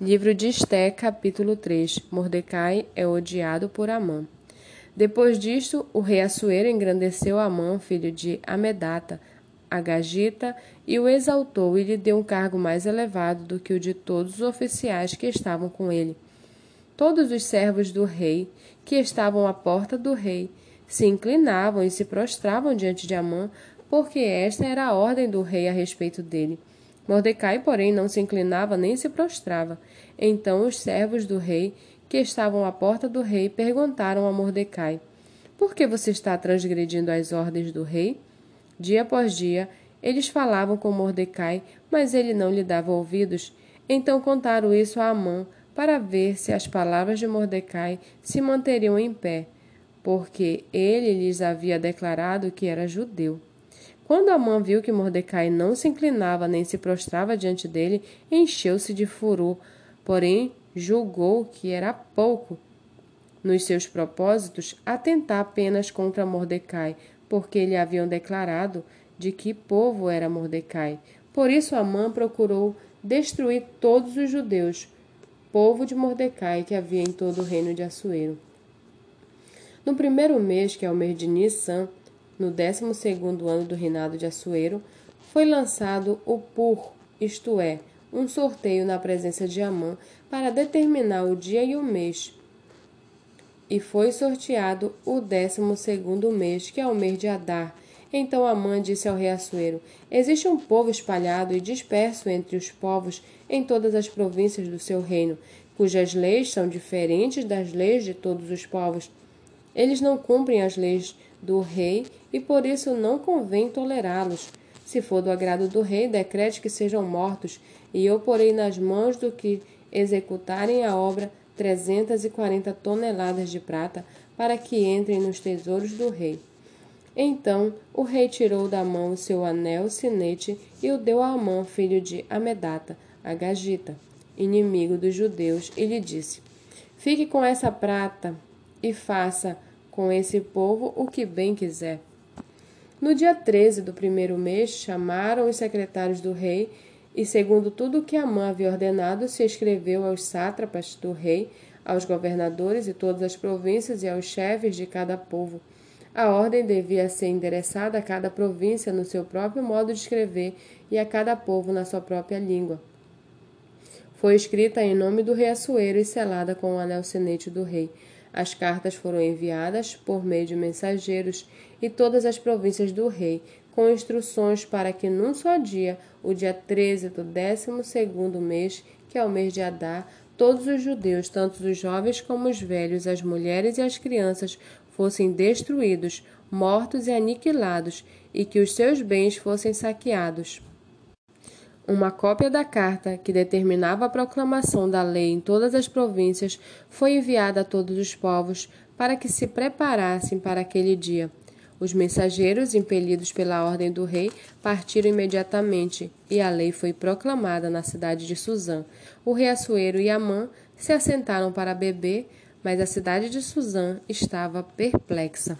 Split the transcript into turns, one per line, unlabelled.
Livro de Esté, capítulo 3 Mordecai é odiado por Amã. Depois disto, o rei Assuero engrandeceu Amã, filho de Amedata, Agagita, e o exaltou e lhe deu um cargo mais elevado do que o de todos os oficiais que estavam com ele. Todos os servos do rei, que estavam à porta do rei, se inclinavam e se prostravam diante de Amã, porque esta era a ordem do rei a respeito dele. Mordecai, porém, não se inclinava nem se prostrava. Então os servos do rei, que estavam à porta do rei, perguntaram a Mordecai: Por que você está transgredindo as ordens do rei? Dia após dia, eles falavam com Mordecai, mas ele não lhe dava ouvidos. Então contaram isso a Amã, para ver se as palavras de Mordecai se manteriam em pé, porque ele lhes havia declarado que era judeu. Quando Amã viu que Mordecai não se inclinava nem se prostrava diante dele, encheu-se de furor, porém julgou que era pouco nos seus propósitos atentar apenas contra Mordecai, porque lhe haviam declarado de que povo era Mordecai. Por isso Amã procurou destruir todos os judeus, povo de Mordecai que havia em todo o reino de Assuero. No primeiro mês, que é o mês de Nissan, no 12 ano do reinado de Assuero, foi lançado o Pur, isto é, um sorteio na presença de Amã para determinar o dia e o mês. E foi sorteado o 12 mês, que é o mês de Adar. Então Amã disse ao rei Assuero: Existe um povo espalhado e disperso entre os povos em todas as províncias do seu reino, cujas leis são diferentes das leis de todos os povos. Eles não cumprem as leis do rei e por isso não convém tolerá-los. Se for do agrado do rei, decrete que sejam mortos, e eu porei nas mãos do que executarem a obra trezentas e quarenta toneladas de prata, para que entrem nos tesouros do rei. Então o rei tirou da mão o seu anel sinete e o deu a Amã, filho de Amedata, a Gagita, inimigo dos judeus, e lhe disse: Fique com essa prata e faça com esse povo o que bem quiser. No dia 13 do primeiro mês, chamaram os secretários do rei e, segundo tudo o que Amã havia ordenado, se escreveu aos sátrapas do rei, aos governadores e todas as províncias e aos chefes de cada povo. A ordem devia ser endereçada a cada província no seu próprio modo de escrever e a cada povo na sua própria língua. Foi escrita em nome do rei Assuero e selada com o anel sinete do rei. As cartas foram enviadas por meio de mensageiros e todas as províncias do rei, com instruções para que num só dia, o dia 13 do 12 segundo mês, que é o mês de Adar, todos os judeus, tanto os jovens como os velhos, as mulheres e as crianças, fossem destruídos, mortos e aniquilados, e que os seus bens fossem saqueados. Uma cópia da carta, que determinava a proclamação da lei em todas as províncias, foi enviada a todos os povos para que se preparassem para aquele dia. Os mensageiros, impelidos pela ordem do rei, partiram imediatamente, e a lei foi proclamada na cidade de Suzã. O rei Assuero e Amã se assentaram para beber, mas a cidade de Suzã estava perplexa.